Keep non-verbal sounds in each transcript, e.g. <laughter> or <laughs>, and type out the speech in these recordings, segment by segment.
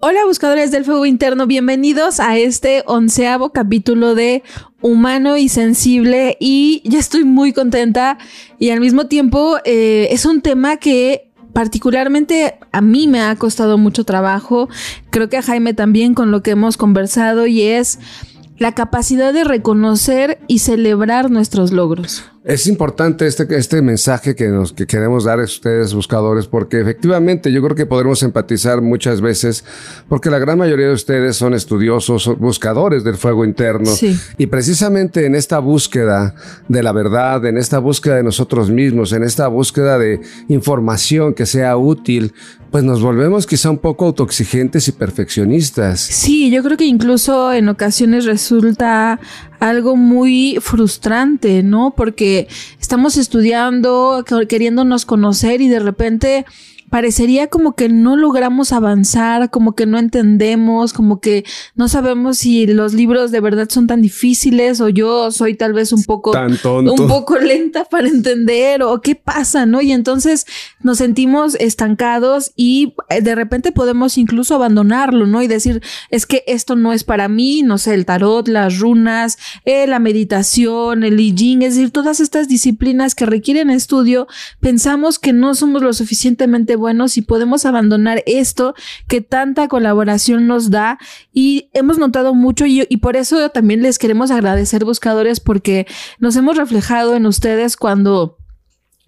Hola buscadores del fuego interno, bienvenidos a este onceavo capítulo de Humano y Sensible y ya estoy muy contenta y al mismo tiempo eh, es un tema que particularmente a mí me ha costado mucho trabajo, creo que a Jaime también con lo que hemos conversado y es la capacidad de reconocer y celebrar nuestros logros. Es importante este, este mensaje que, nos, que queremos dar a ustedes, buscadores, porque efectivamente yo creo que podremos empatizar muchas veces, porque la gran mayoría de ustedes son estudiosos, buscadores del fuego interno. Y precisamente en esta búsqueda de la verdad, en esta búsqueda de nosotros mismos, en esta búsqueda de información que sea útil, pues nos volvemos quizá un poco autoexigentes y perfeccionistas. Sí, yo creo que incluso en ocasiones resulta algo muy frustrante, ¿no? Porque estamos estudiando, queriéndonos conocer y de repente parecería como que no logramos avanzar, como que no entendemos, como que no sabemos si los libros de verdad son tan difíciles o yo soy tal vez un poco un poco lenta para entender o qué pasa, ¿no? Y entonces nos sentimos estancados y eh, de repente podemos incluso abandonarlo, ¿no? Y decir, es que esto no es para mí, no sé, el tarot, las runas, eh, la meditación, el I Ching, es decir, todas estas disciplinas que requieren estudio, pensamos que no somos lo suficientemente buenos y podemos abandonar esto que tanta colaboración nos da y hemos notado mucho y, y por eso también les queremos agradecer buscadores porque nos hemos reflejado en ustedes cuando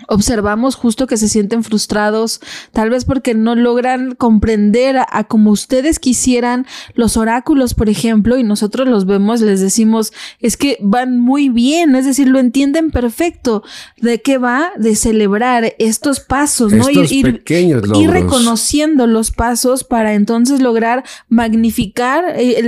observamos justo que se sienten frustrados, tal vez porque no logran comprender a, como ustedes quisieran los oráculos, por ejemplo, y nosotros los vemos, les decimos, es que van muy bien, es decir, lo entienden perfecto. ¿De qué va? De celebrar estos pasos, ¿no? Ir, pequeños ir, reconociendo los pasos para entonces lograr magnificar eh,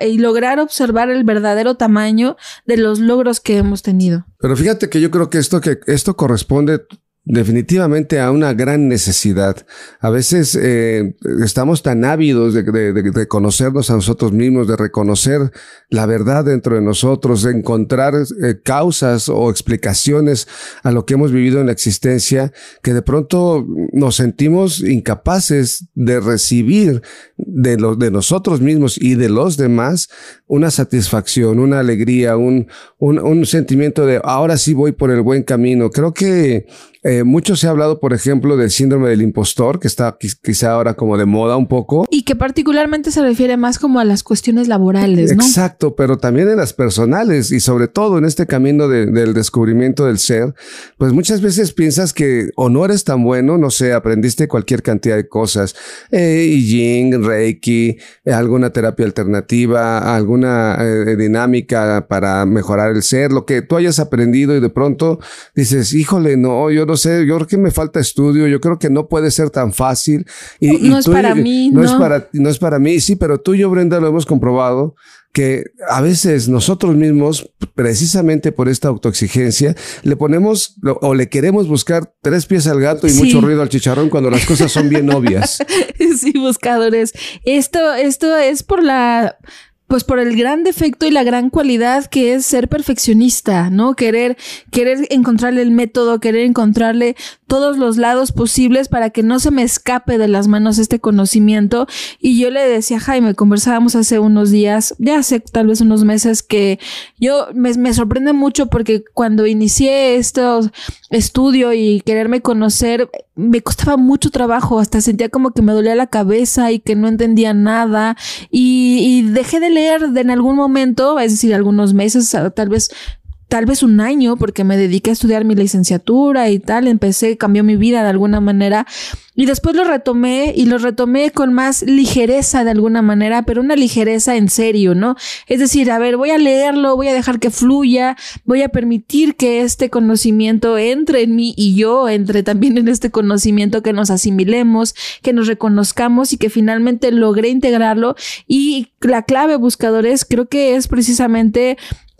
y lograr observar el verdadero tamaño de los logros que hemos tenido. Pero fíjate que yo creo que esto, que esto corresponde definitivamente a una gran necesidad. A veces eh, estamos tan ávidos de, de, conocernos a nosotros mismos, de reconocer la verdad dentro de nosotros, de encontrar eh, causas o explicaciones a lo que hemos vivido en la existencia, que de pronto nos sentimos incapaces de recibir de, nosotros mismos y de los demás una satisfacción, una alegría, un, un sentimiento de ahora sí voy por el buen camino. Creo que eh, mucho se ha hablado, por ejemplo, del síndrome del impostor, que está quizá ahora como de moda un poco. Y que particularmente se refiere más como a las cuestiones laborales, ¿no? Exacto, pero también en las personales y sobre todo en este camino del descubrimiento del ser, pues muchas veces piensas que o no eres tan bueno, no sé, aprendiste cualquier cantidad de cosas, eh, Reiki, eh, alguna terapia alternativa, alguna eh, dinámica para mejorar el ser, lo que tú hayas aprendido y de pronto dices, híjole, no, yo no sé, yo creo que me falta estudio, yo creo que no puede ser tan fácil. Y, no es para mí, no, Es para, no es para mí, sí, pero tú y yo, Brenda, lo hemos comprobado que a veces nosotros mismos, precisamente por esta autoexigencia, le ponemos o le queremos buscar tres pies al gato y mucho ruido al chicharrón cuando las cosas son bien obvias. <laughs> sí, buscadores. Esto, esto es por la pues por el gran defecto y la gran cualidad que es ser perfeccionista, ¿no? Querer, querer encontrarle el método, querer encontrarle todos los lados posibles para que no se me escape de las manos este conocimiento. Y yo le decía a Jaime, conversábamos hace unos días, ya hace tal vez unos meses, que yo me, sorprende mucho porque cuando inicié este estudio y quererme conocer, me costaba mucho trabajo, hasta sentía como que me dolía la cabeza y que no entendía nada. Y, y dejé de leer de en algún momento, es decir, algunos meses, tal vez tal vez un año porque me dediqué a estudiar mi licenciatura y tal, empecé, cambió mi vida de alguna manera y después lo retomé y lo retomé con más ligereza de alguna manera, pero una ligereza en serio, ¿no? Es decir, a ver, voy a leerlo, voy a dejar que fluya, voy a permitir que este conocimiento entre en mí y yo entre también en este conocimiento, que nos asimilemos, que nos reconozcamos y que finalmente logré integrarlo. Y la clave, buscadores, creo que es precisamente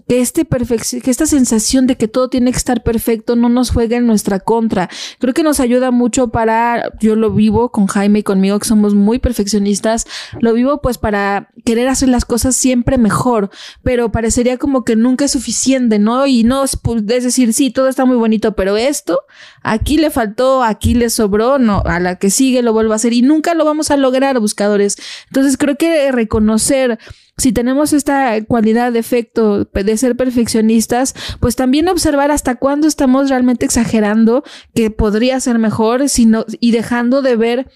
que, este que esta sensación de que todo tiene que estar perfecto no nos juegue en nuestra contra. Creo que nos ayuda mucho para, yo lo vivo con Jaime y conmigo, que somos muy perfeccionistas, lo vivo pues para querer hacer las cosas siempre mejor, pero parecería como que nunca es suficiente, ¿no? Y no, pues, es decir, sí, todo está muy bonito, pero esto, aquí le faltó, aquí le sobró, no, a la que sigue lo vuelvo a hacer y nunca lo vamos a lograr, buscadores. Entonces creo que reconocer si tenemos esta cualidad de efecto de ser perfeccionistas, pues también observar hasta cuándo estamos realmente exagerando que podría ser mejor sino, y dejando de ver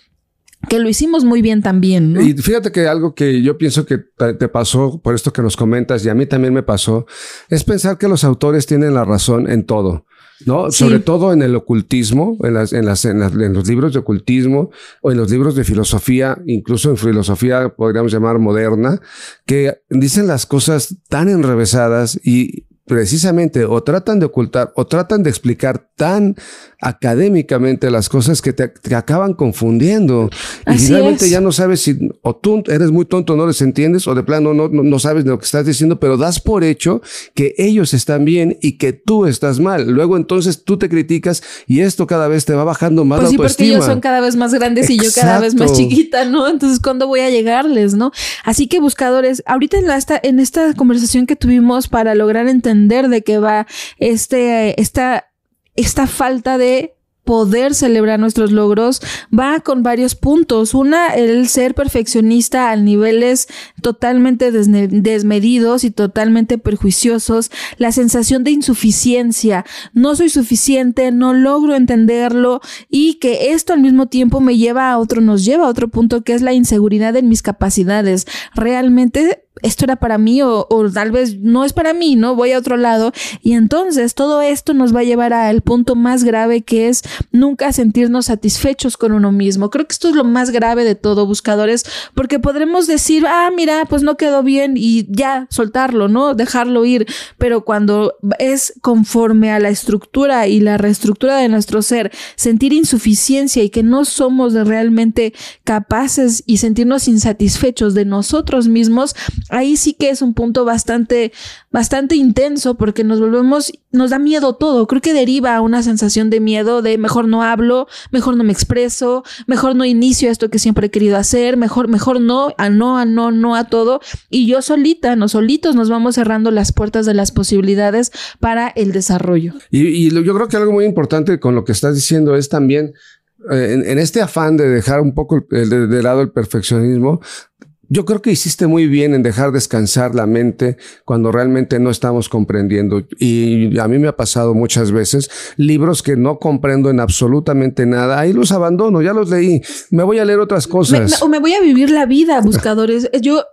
que lo hicimos muy bien también. Y fíjate que algo que yo pienso que te pasó por esto que nos comentas y a mí también me pasó, es pensar que los autores tienen la razón en todo. ¿No? Sobre todo en el ocultismo, en, las, en, las, en, los libros de ocultismo o en los libros de filosofía, incluso en filosofía podríamos llamar moderna, que dicen las cosas tan enrevesadas y precisamente o tratan de ocultar o tratan de explicar tan académicamente las cosas que te, acaban confundiendo. y finalmente ya no sabes si o tú eres muy tonto, no les entiendes, o de plano no, no, sabes de lo que estás diciendo, pero das por hecho que ellos están bien y que tú estás mal. Luego entonces tú te criticas y esto cada vez te va bajando más pues sí, porque ellos son cada vez más grandes y yo cada vez más chiquita, ¿no? Entonces, ¿cuándo voy a llegarles, no? Así que buscadores, ahorita en, la, en esta conversación que tuvimos para lograr entender de qué va este, esta esta falta de poder celebrar nuestros logros va con varios puntos. Una, el ser perfeccionista a niveles totalmente desmedidos y totalmente perjuiciosos. La sensación de insuficiencia. No soy suficiente, no logro entenderlo y que esto al mismo tiempo me lleva a otro, nos lleva a otro punto que es la inseguridad en mis capacidades. Realmente esto era para mí o, tal vez no es para mí, ¿no? Voy a otro lado. Y entonces todo esto nos va a llevar al punto más grave que es nunca sentirnos satisfechos con uno mismo. Creo que esto es lo más grave de todo, buscadores, porque podremos decir, ah, mira, pues no quedó bien y ya soltarlo, ¿no? Dejarlo ir. Pero cuando es conforme a la estructura y la reestructura de nuestro ser, sentir insuficiencia y que no somos realmente capaces y sentirnos insatisfechos de nosotros mismos, ahí sí que es un punto bastante, bastante intenso porque nos volvemos, nos da miedo todo. Creo que deriva a una sensación de miedo de mejor no hablo, mejor no me expreso, mejor no inicio esto que siempre he querido hacer, mejor, mejor no, a no, a no, no a todo. Y yo solita, no solitos nos vamos cerrando las puertas de las posibilidades para el desarrollo. Y, yo creo que algo muy importante con lo que estás diciendo es también eh, en, este afán de dejar un poco de, lado el perfeccionismo, yo creo que hiciste muy bien en dejar descansar la mente cuando realmente no estamos comprendiendo. Y a mí me ha pasado muchas veces libros que no comprendo en absolutamente nada. Ahí los abandono, ya los leí. Me voy a leer otras cosas. o me voy a vivir la vida, buscadores. <laughs> Yo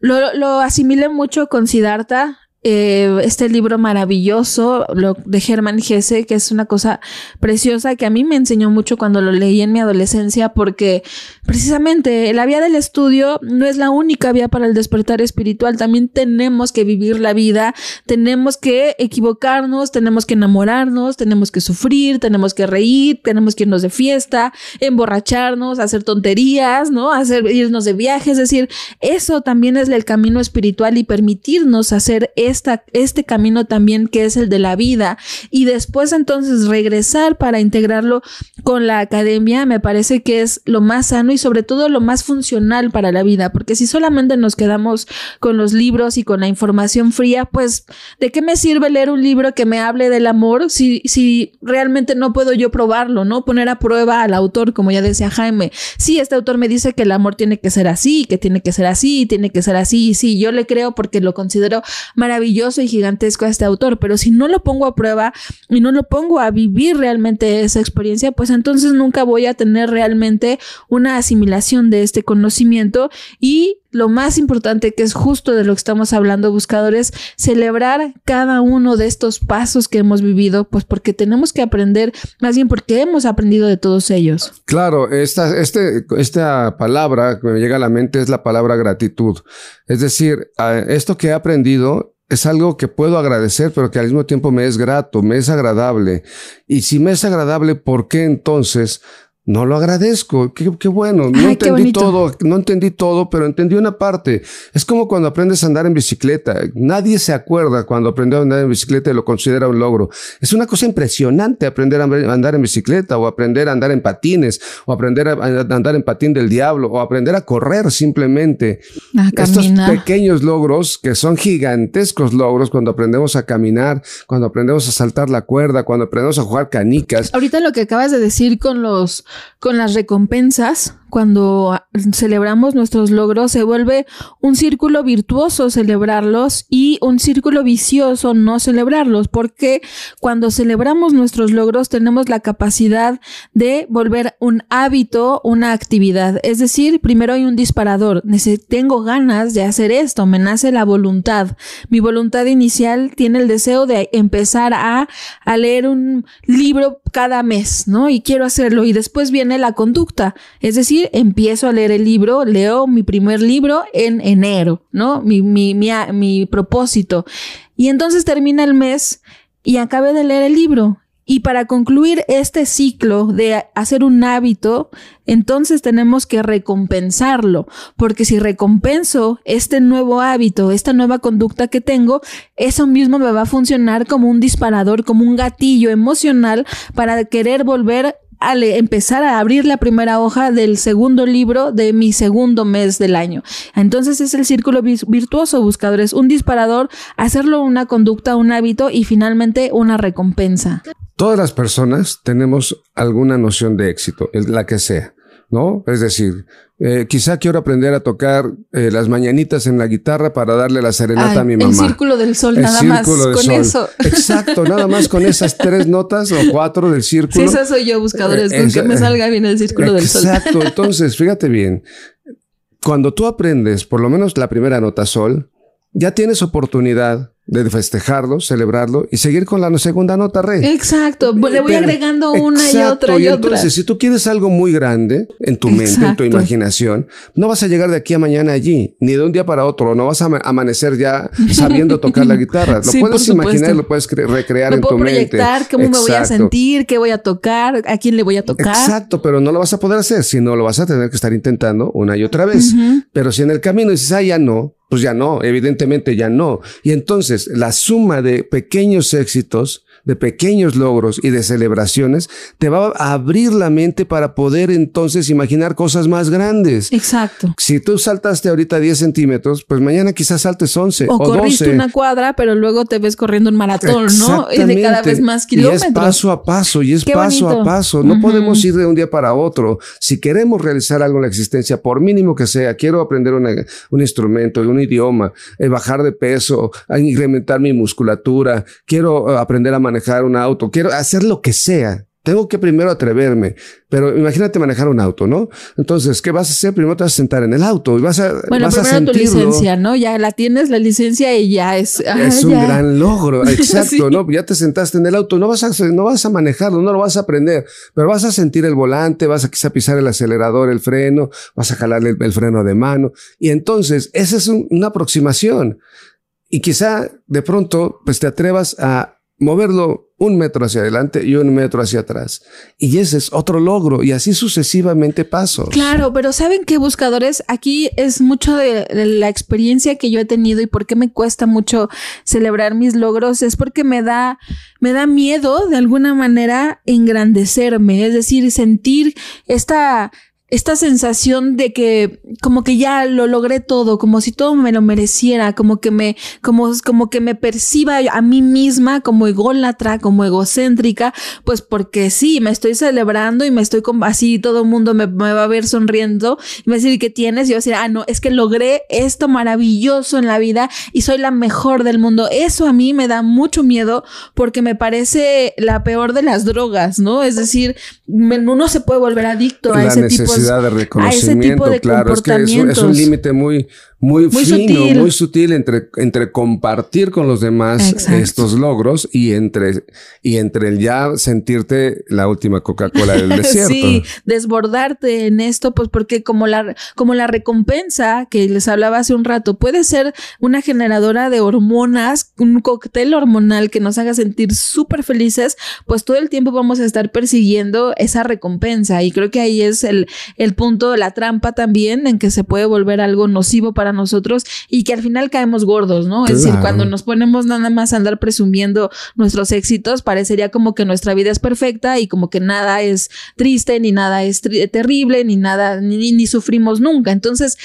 lo, lo asimilé mucho con Siddhartha. Eh, este libro maravilloso lo, de Germán Gese, que es una cosa preciosa que a mí me enseñó mucho cuando lo leí en mi adolescencia, porque precisamente la vía del estudio no es la única vía para el despertar espiritual, también tenemos que vivir la vida, tenemos que equivocarnos, tenemos que enamorarnos, tenemos que sufrir, tenemos que reír, tenemos que irnos de fiesta, emborracharnos, hacer tonterías, ¿no? Hacer irnos de viaje, es decir, eso también es el camino espiritual y permitirnos hacer este camino también que es el de la vida y después entonces regresar para integrarlo con la academia me parece que es lo más sano y sobre todo lo más funcional para la vida, porque si solamente nos quedamos con los libros y con la información fría, pues ¿de qué me sirve leer un libro que me hable del amor si, si realmente no puedo yo probarlo, ¿no? Poner a prueba al autor, como ya decía Jaime. Sí, este autor me dice que el amor tiene que ser así, que tiene que ser así, tiene que ser así, y sí, yo le creo porque lo considero maravilloso maravilloso y gigantesco a este autor, pero si no lo pongo a prueba y no lo pongo a vivir realmente esa experiencia, pues entonces nunca voy a tener realmente una asimilación de este conocimiento y lo más importante que es justo de lo que estamos hablando, buscadores, celebrar cada uno de estos pasos que hemos vivido, pues porque tenemos que aprender, más bien porque hemos aprendido de todos ellos. Claro, esta, este, esta palabra que me llega a la mente es la palabra gratitud. Es decir, esto que he aprendido es algo que puedo agradecer, pero que al mismo tiempo me es grato, me es agradable. Y si me es agradable, ¿por qué entonces no lo agradezco. Qué, bueno. No entendí todo, no entendí todo, pero entendí una parte. Es como cuando aprendes a andar en bicicleta. Nadie se acuerda cuando aprendió a andar en bicicleta y lo considera un logro. Es una cosa impresionante aprender a andar en bicicleta o aprender a andar en patines o aprender a andar en patín del diablo o aprender a correr simplemente. Estos pequeños logros que son gigantescos logros cuando aprendemos a caminar, cuando aprendemos a saltar la cuerda, cuando aprendemos a jugar canicas. Ahorita lo que acabas de decir con los con las recompensas, cuando celebramos nuestros logros, se vuelve un círculo virtuoso celebrarlos y un círculo vicioso no celebrarlos, porque cuando celebramos nuestros logros tenemos la capacidad de volver un hábito, una actividad. Es decir, primero hay un disparador, tengo ganas de hacer esto, me nace la voluntad. Mi voluntad inicial tiene el deseo de empezar a, a leer un libro cada mes, ¿no? Y quiero hacerlo. Y después viene la conducta, es decir, empiezo a leer el libro, leo mi primer libro en enero, ¿no? Mi, mi, mi, mi propósito. Y entonces termina el mes y acabé de leer el libro. Y para concluir este ciclo de hacer un hábito, entonces tenemos que recompensarlo, porque si recompenso este nuevo hábito, esta nueva conducta que tengo, eso mismo me va a funcionar como un disparador, como un gatillo emocional para querer volver al empezar a abrir la primera hoja del segundo libro de mi segundo mes del año. Entonces es el círculo virtuoso, buscadores, un disparador, hacerlo una conducta, un hábito y finalmente una recompensa. Todas las personas tenemos alguna noción de éxito, la que sea. ¿No? Es decir, eh, quizá quiero aprender a tocar eh, las mañanitas en la guitarra para darle la serenata a mi mamá. El círculo del sol, nada más con eso. <laughs> Exacto, nada más con esas tres notas o cuatro del círculo. Sí, esa soy yo, buscadores, con que me salga bien el círculo del sol. Exacto, <laughs> entonces, fíjate bien, cuando tú aprendes por lo menos la primera nota sol, ya tienes oportunidad de festejarlo, celebrarlo y seguir con la segunda nota re. Exacto, le voy agregando una y otra y, y entonces, si tú quieres algo muy grande en tu mente, en tu imaginación, no vas a llegar de aquí a mañana allí, ni de un día para otro, no vas a amanecer ya sabiendo tocar la guitarra. Lo <laughs> puedes imaginar, lo puedes recrear en tu proyectar mente. cómo me voy a sentir, qué voy a tocar, a quién le voy a tocar. Exacto, pero no lo vas a poder hacer, sino lo vas a tener que estar intentando una y otra vez. Pero si en el camino dices, ah, ya no, pues ya no, evidentemente ya no. Y entonces la suma de pequeños éxitos de pequeños logros y de celebraciones, te va a abrir la mente para poder entonces imaginar cosas más grandes. Exacto. Si tú saltaste ahorita 10 centímetros, pues mañana quizás saltes 11 o, o corriste una cuadra, pero luego te ves corriendo un maratón, ¿no? Y de cada vez más kilómetros. Y es paso a paso, y es paso a paso. No podemos ir de un día para otro. Si queremos realizar algo en la existencia, por mínimo que sea, quiero aprender un instrumento, un idioma, eh, bajar de peso, incrementar mi musculatura, quiero eh, aprender a manejar un auto, quiero hacer lo que sea. Tengo que primero atreverme, pero imagínate manejar un auto, ¿no? Entonces, ¿qué vas a hacer? Primero te vas a sentar en el auto y vas a Bueno, vas primero a tu licencia, ¿no? Ya la tienes la licencia y ya es ah, es un gran logro, <laughs> exacto, ¿no? Ya te sentaste en el auto, no vas a no vas a manejarlo, no lo vas a aprender, pero vas a sentir el volante, vas a quizá pisar el acelerador, el freno, vas a jalar el, freno de mano y entonces esa es una aproximación. Y quizá de pronto pues te atrevas a moverlo un metro hacia adelante y un metro hacia atrás. Y ese es otro logro y así sucesivamente pasos. Claro, pero ¿saben qué buscadores? Aquí es mucho de, la experiencia que yo he tenido y por qué me cuesta mucho celebrar mis logros es porque me da me da miedo de alguna manera engrandecerme, es decir, sentir esta esta sensación de que como que ya lo logré todo, como si todo me lo mereciera, como que me, como, como que me perciba a mí misma como ególatra, como egocéntrica, pues porque sí, me estoy celebrando y me estoy como así, todo el mundo me, va a ver sonriendo y me va a decir, ¿qué tienes? Y yo decir, ah, no, es que logré esto maravilloso en la vida y soy la mejor del mundo. Eso a mí me da mucho miedo porque me parece la peor de las drogas, ¿no? Es decir, uno se puede volver adicto a ese tipo de de reconocimiento, claro, es que es, un límite muy, muy, fino, muy sutil entre, entre compartir con los demás estos logros y entre, y entre el ya sentirte la última Coca-Cola del <laughs> desierto. sí, desbordarte en esto, pues porque como la, como la recompensa que les hablaba hace un rato puede ser una generadora de hormonas, un cóctel hormonal que nos haga sentir súper felices, pues todo el tiempo vamos a estar persiguiendo esa recompensa. Y creo que ahí es el, el punto, la trampa también en que se puede volver algo nocivo para nosotros y que al final caemos gordos, ¿no? Es decir, cuando nos ponemos nada más a andar presumiendo nuestros éxitos, parecería como que nuestra vida es perfecta y como que nada es triste, ni nada es terrible, ni nada, ni, ni sufrimos nunca. Entonces,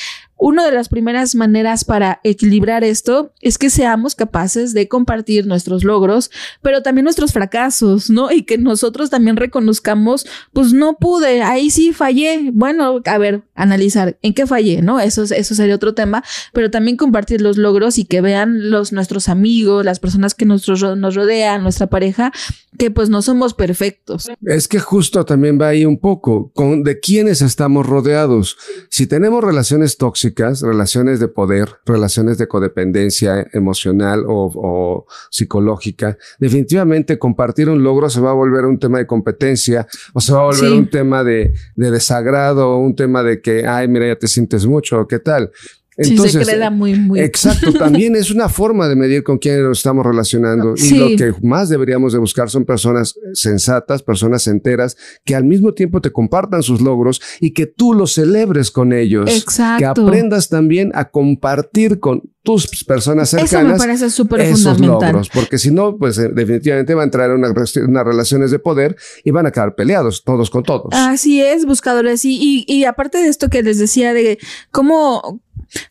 una de las primeras maneras para equilibrar esto es que seamos capaces de compartir nuestros logros, pero también nuestros fracasos, ¿no? Y que nosotros también reconozcamos, pues no pude, ahí sí fallé. Bueno, a ver, analizar en qué fallé, ¿no? Eso, eso sería otro tema, pero también compartir los logros y que vean los nuestros amigos, las personas que nos, nos rodean, nuestra pareja, que pues no somos perfectos. Es que justo también va ahí un poco con de quiénes estamos rodeados. Si tenemos relaciones tóxicas, relaciones de poder, relaciones de codependencia emocional o, psicológica, definitivamente compartir un logro se va a volver un tema de competencia o se va a volver un tema de, de desagrado, un tema de que, ay, mira, ya te sientes mucho, ¿qué tal? Entonces, se muy, muy. Exacto, <laughs> también es una forma de medir con quién nos estamos relacionando. Y lo que más deberíamos de buscar son personas sensatas, personas enteras, que al mismo tiempo te compartan sus logros y que tú los celebres con ellos. Exacto. Que aprendas también a compartir con tus personas cercanas. Eso me parece súper fundamental. Logros, porque si no, pues eh, definitivamente va a entrar en unas relaciones de poder y van a quedar peleados todos con todos. Así es, buscadores. Y, y, y aparte de esto que les decía de cómo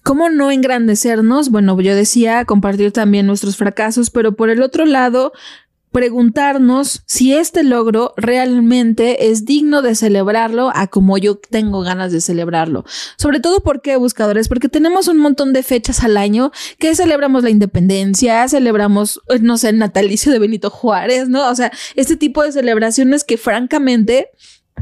¿Cómo no engrandecernos? Bueno, yo decía compartir también nuestros fracasos, pero por el otro lado, preguntarnos si este logro realmente es digno de celebrarlo a como yo tengo ganas de celebrarlo. Sobre todo porque, buscadores, porque tenemos un montón de fechas al año que celebramos la independencia, celebramos, no sé, el natalicio de Benito Juárez, ¿no? O sea, este tipo de celebraciones que francamente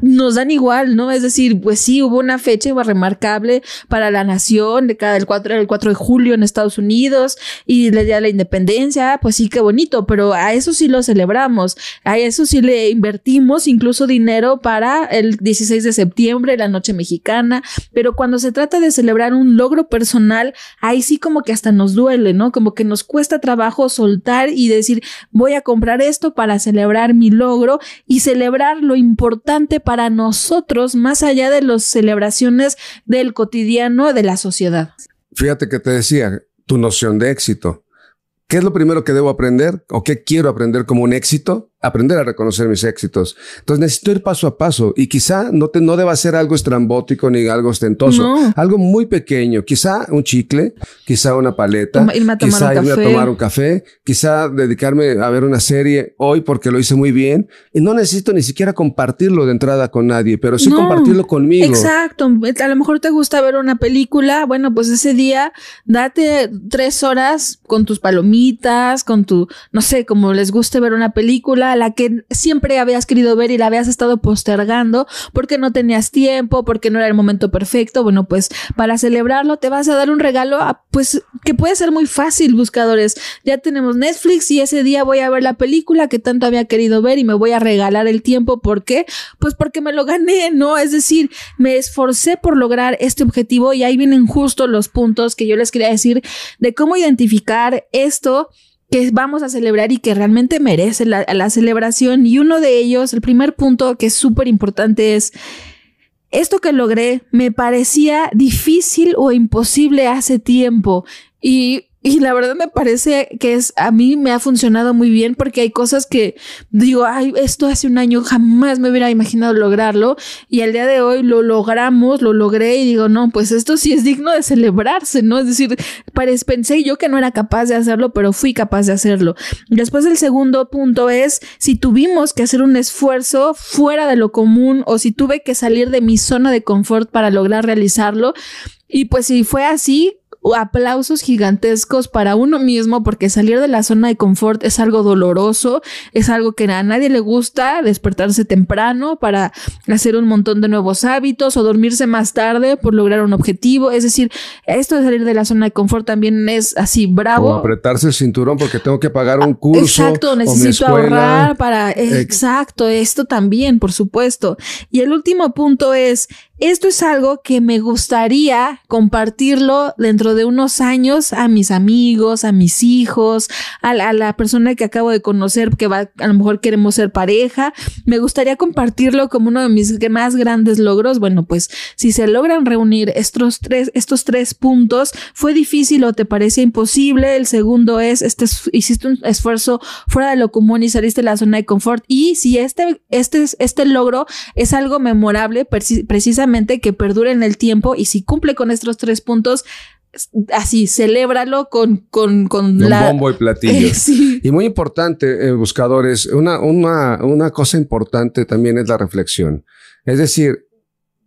nos dan igual, ¿no? Es decir, pues sí, hubo una fecha remarcable para la nación de cada el 4, el 4 de julio en Estados Unidos y el día la independencia, pues sí, qué bonito, pero a eso sí lo celebramos, a eso sí le invertimos incluso dinero para el 16 de septiembre, la noche mexicana, pero cuando se trata de celebrar un logro personal, ahí sí como que hasta nos duele, ¿no? Como que nos cuesta trabajo soltar y decir, voy a comprar esto para celebrar mi logro y celebrar lo importante para nosotros más allá de las celebraciones del cotidiano de la sociedad. Fíjate que te decía, tu noción de éxito. ¿Qué es lo primero que debo aprender o qué quiero aprender como un éxito? aprender a reconocer mis éxitos. Entonces necesito ir paso a paso y quizá no, te, no deba ser algo estrambótico ni algo ostentoso, algo muy pequeño, quizá un chicle, quizá una paleta, quizá irme a tomar un café, quizá dedicarme a ver una serie. Hoy porque lo hice muy bien y no necesito ni siquiera compartirlo de entrada con nadie, pero sí compartirlo conmigo. Exacto, a lo mejor te gusta ver una película, bueno, pues ese día date tres horas con tus palomitas, con tu, no sé, como les guste ver una película, la que siempre habías querido ver y la habías estado postergando porque no tenías tiempo, porque no era el momento perfecto. Bueno, pues para celebrarlo te vas a dar un regalo, pues que puede ser muy fácil, buscadores. Ya tenemos Netflix y ese día voy a ver la película que tanto había querido ver y me voy a regalar el tiempo. ¿Por qué? Pues porque me lo gané, ¿no? Es decir, me esforcé por lograr este objetivo y ahí vienen justo los puntos que yo les quería decir de cómo identificar esto que vamos a celebrar y que realmente merece la, celebración. Y uno de ellos, el primer punto que es súper importante es, esto que logré me parecía difícil o imposible hace tiempo. Y y la verdad me parece que es, a mí me ha funcionado muy bien porque hay cosas que digo, ay, esto hace un año jamás me hubiera imaginado lograrlo y al día de hoy lo logramos, lo logré y digo, no, pues esto sí es digno de celebrarse, ¿no? Es decir, pensé yo que no era capaz de hacerlo, pero fui capaz de hacerlo. Después el segundo punto es si tuvimos que hacer un esfuerzo fuera de lo común o si tuve que salir de mi zona de confort para lograr realizarlo. Y pues si fue así, aplausos gigantescos para uno mismo porque salir de la zona de confort es algo doloroso, es algo que a nadie le gusta, despertarse temprano para hacer un montón de nuevos hábitos o dormirse más tarde por lograr un objetivo. Es decir, esto de salir de la zona de confort también es así bravo. Como apretarse el cinturón porque tengo que pagar un curso. Exacto, necesito ahorrar para... Exacto, esto también, por supuesto. Y el último punto es esto es algo que me gustaría compartirlo dentro de unos años a mis amigos, a mis hijos, a la, persona que acabo de conocer que va, a lo mejor queremos ser pareja. Me gustaría compartirlo como uno de mis más grandes logros. Bueno, pues si se logran reunir estos tres, estos tres puntos, fue difícil o te parecía imposible. El segundo es, este, hiciste un esfuerzo fuera de lo común y saliste de la zona de confort. Y si este, este, este logro es algo memorable, precisamente que perdure en el tiempo y si cumple con estos tres puntos, así, celébralo con, con, con la... bombo y <laughs> platillo. Y muy importante, eh, buscadores, una, una, una cosa importante también es la reflexión. Es decir,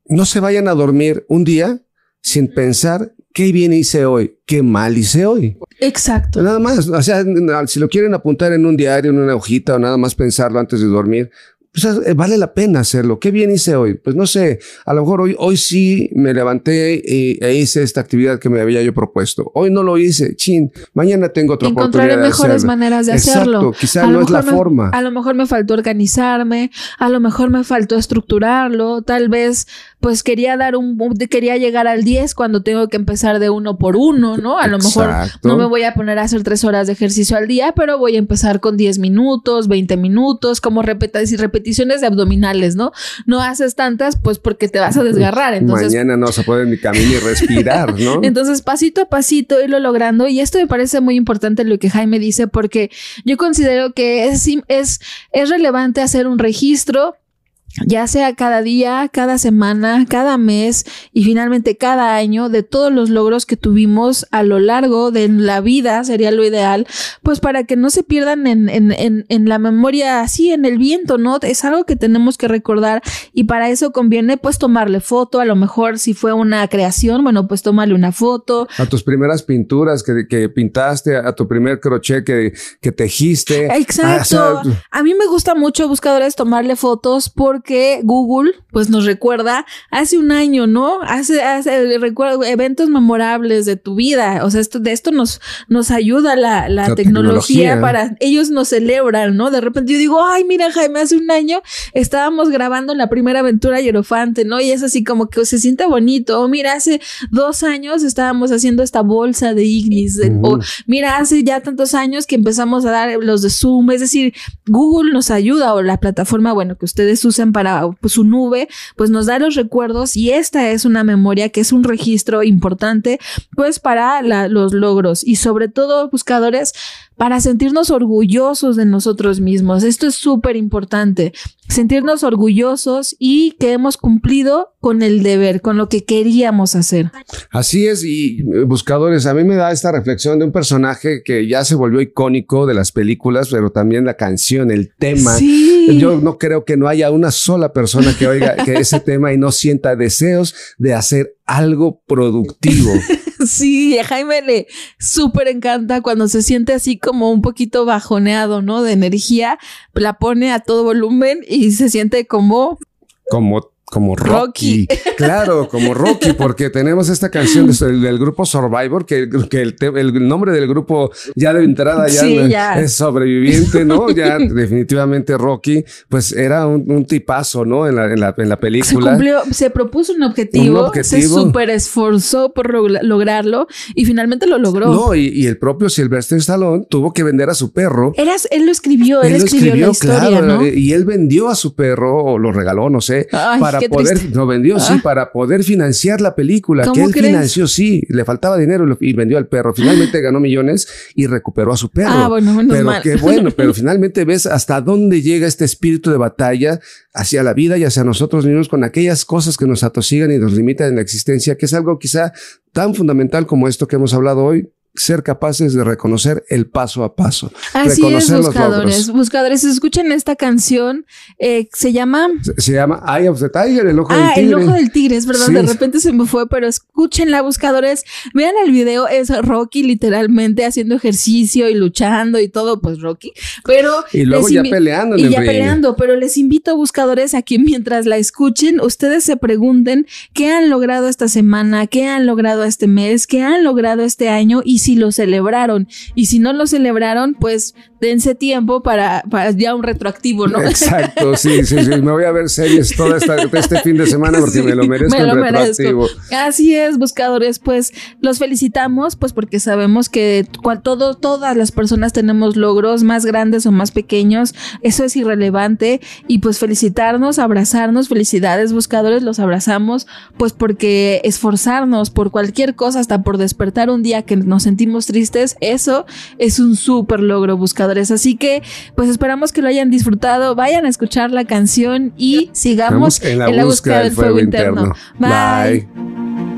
no se vayan a dormir un día sin pensar qué bien hice hoy, qué mal hice hoy. Exacto. Nada más, o sea, si lo quieren apuntar en un diario, en una hojita o nada más pensarlo antes de dormir, pues vale la pena hacerlo. ¿Qué bien hice hoy? Pues no sé, a lo mejor hoy, hoy sí me levanté y, e hice esta actividad que me había yo propuesto. Hoy no lo hice, chin, mañana tengo otra Encontraré oportunidad. mejores maneras de hacerlo. Quizá no es la forma. A lo mejor me faltó organizarme, a lo mejor me faltó estructurarlo, tal vez pues quería dar un, quería llegar al 10 cuando tengo que empezar de uno por uno, ¿no? A lo mejor no me voy a poner a hacer tres horas de ejercicio al día, pero voy a empezar con 10 minutos, 20 minutos, como repeticiones de abdominales, ¿no? No haces tantas, pues porque te vas a desgarrar. Entonces, Mañana no se puede ni caminar ni respirar, ¿no? <laughs> Entonces, pasito a pasito irlo logrando. Y esto me parece muy importante lo que Jaime dice, porque yo considero que es, es, es relevante hacer un registro ya sea cada día, cada semana, cada mes y finalmente cada año de todos los logros que tuvimos a lo largo de la vida, sería lo ideal, pues para que no se pierdan en, en, en, en la memoria así, en el viento, ¿no? Es algo que tenemos que recordar y para eso conviene pues tomarle foto, a lo mejor si fue una creación, bueno, pues tomarle una foto. A tus primeras pinturas que, que pintaste, a tu primer crochet que, que tejiste. Exacto. Ah, a mí me gusta mucho, buscadores, tomarle fotos porque que Google pues nos recuerda hace un año, ¿no? Hace, hace recuerdo eventos memorables de tu vida. O sea, esto, de esto nos, nos ayuda la, la, tecnología, para ellos nos celebran, ¿no? De repente yo digo, ay, mira, Jaime, hace un año estábamos grabando la primera aventura Hierofante, ¿no? Y es así como que se siente bonito. O mira, hace dos años estábamos haciendo esta bolsa de Ignis. O mira, hace ya tantos años que empezamos a dar los de Zoom. Es decir, Google nos ayuda o la plataforma, bueno, que ustedes usan para pues, su nube, pues nos da los recuerdos y esta es una memoria que es un registro importante pues para los logros y sobre todo buscadores para sentirnos orgullosos de nosotros mismos. Esto es súper importante, sentirnos orgullosos y que hemos cumplido con el deber, con lo que queríamos hacer. Así es, y eh, buscadores, a mí me da esta reflexión de un personaje que ya se volvió icónico de las películas, pero también la canción, el tema. Yo no creo que no haya una sola persona que oiga que ese <laughs> tema y no sienta deseos de hacer algo productivo. <laughs> <laughs> Sí, a Jaime le súper encanta cuando se siente así como un poquito bajoneado, ¿no? De energía, la pone a todo volumen y se siente como... Como como Rocky. <laughs> Claro, como Rocky, porque tenemos esta canción del, grupo Survivor, que, que el, nombre del grupo ya de entrada ya, es sobreviviente, ¿no? <laughs> Ya definitivamente Rocky, pues era un, tipazo, ¿no? En la, en la, en la película. Se, cumplió, se propuso un objetivo, se súper esforzó por lograrlo y finalmente lo logró. No, y, el propio Sylvester Stallone tuvo que vender a su perro. Eras, él lo escribió, él, escribió, la historia, ¿no? Y él vendió a su perro, o lo regaló, no sé, para poder, lo vendió, sí, ah. para poder financiar la película, que él financió, sí, le faltaba dinero y vendió al perro. Finalmente ganó millones y recuperó a su perro. Ah, bueno, pero qué bueno, <laughs> pero finalmente ves hasta dónde llega este espíritu de batalla hacia la vida y hacia nosotros mismos con aquellas cosas que nos atosigan y nos limitan en la existencia, que es algo quizá tan fundamental como esto que hemos hablado hoy, ser capaces de reconocer el paso a paso. Así es, buscadores. Buscadores, escuchen esta canción. Eh, se llama. Se, llama Eye of the Tiger, el ojo del tigre. El ojo del tigre, es verdad. De repente se me fue, pero escúchenla, buscadores. Vean el video, es Rocky literalmente haciendo ejercicio y luchando y todo, pues Rocky. Pero. Y luego ya peleando. y ya peleando, pero les invito, buscadores, a que mientras la escuchen, ustedes se pregunten qué han logrado esta semana, qué han logrado este mes, qué han logrado este año y si lo celebraron. Y si no lo celebraron, pues dense tiempo para, para ya un retroactivo, ¿no? Exacto, sí, sí, sí. Me voy a ver series todo este fin de semana porque me lo merezco me lo retroactivo. Así es, buscadores, pues los felicitamos, pues porque sabemos que todo, todas las personas tenemos logros más grandes o más pequeños. Eso es irrelevante. Y pues felicitarnos, abrazarnos, felicidades, buscadores, los abrazamos, pues porque esforzarnos por cualquier cosa, hasta por despertar un día que nos sentimos tristes, eso es un súper logro, buscadores. Así que, pues esperamos que lo hayan disfrutado. Vayan a escuchar la canción y sigamos en la, búsqueda, del fuego, interno. Bye.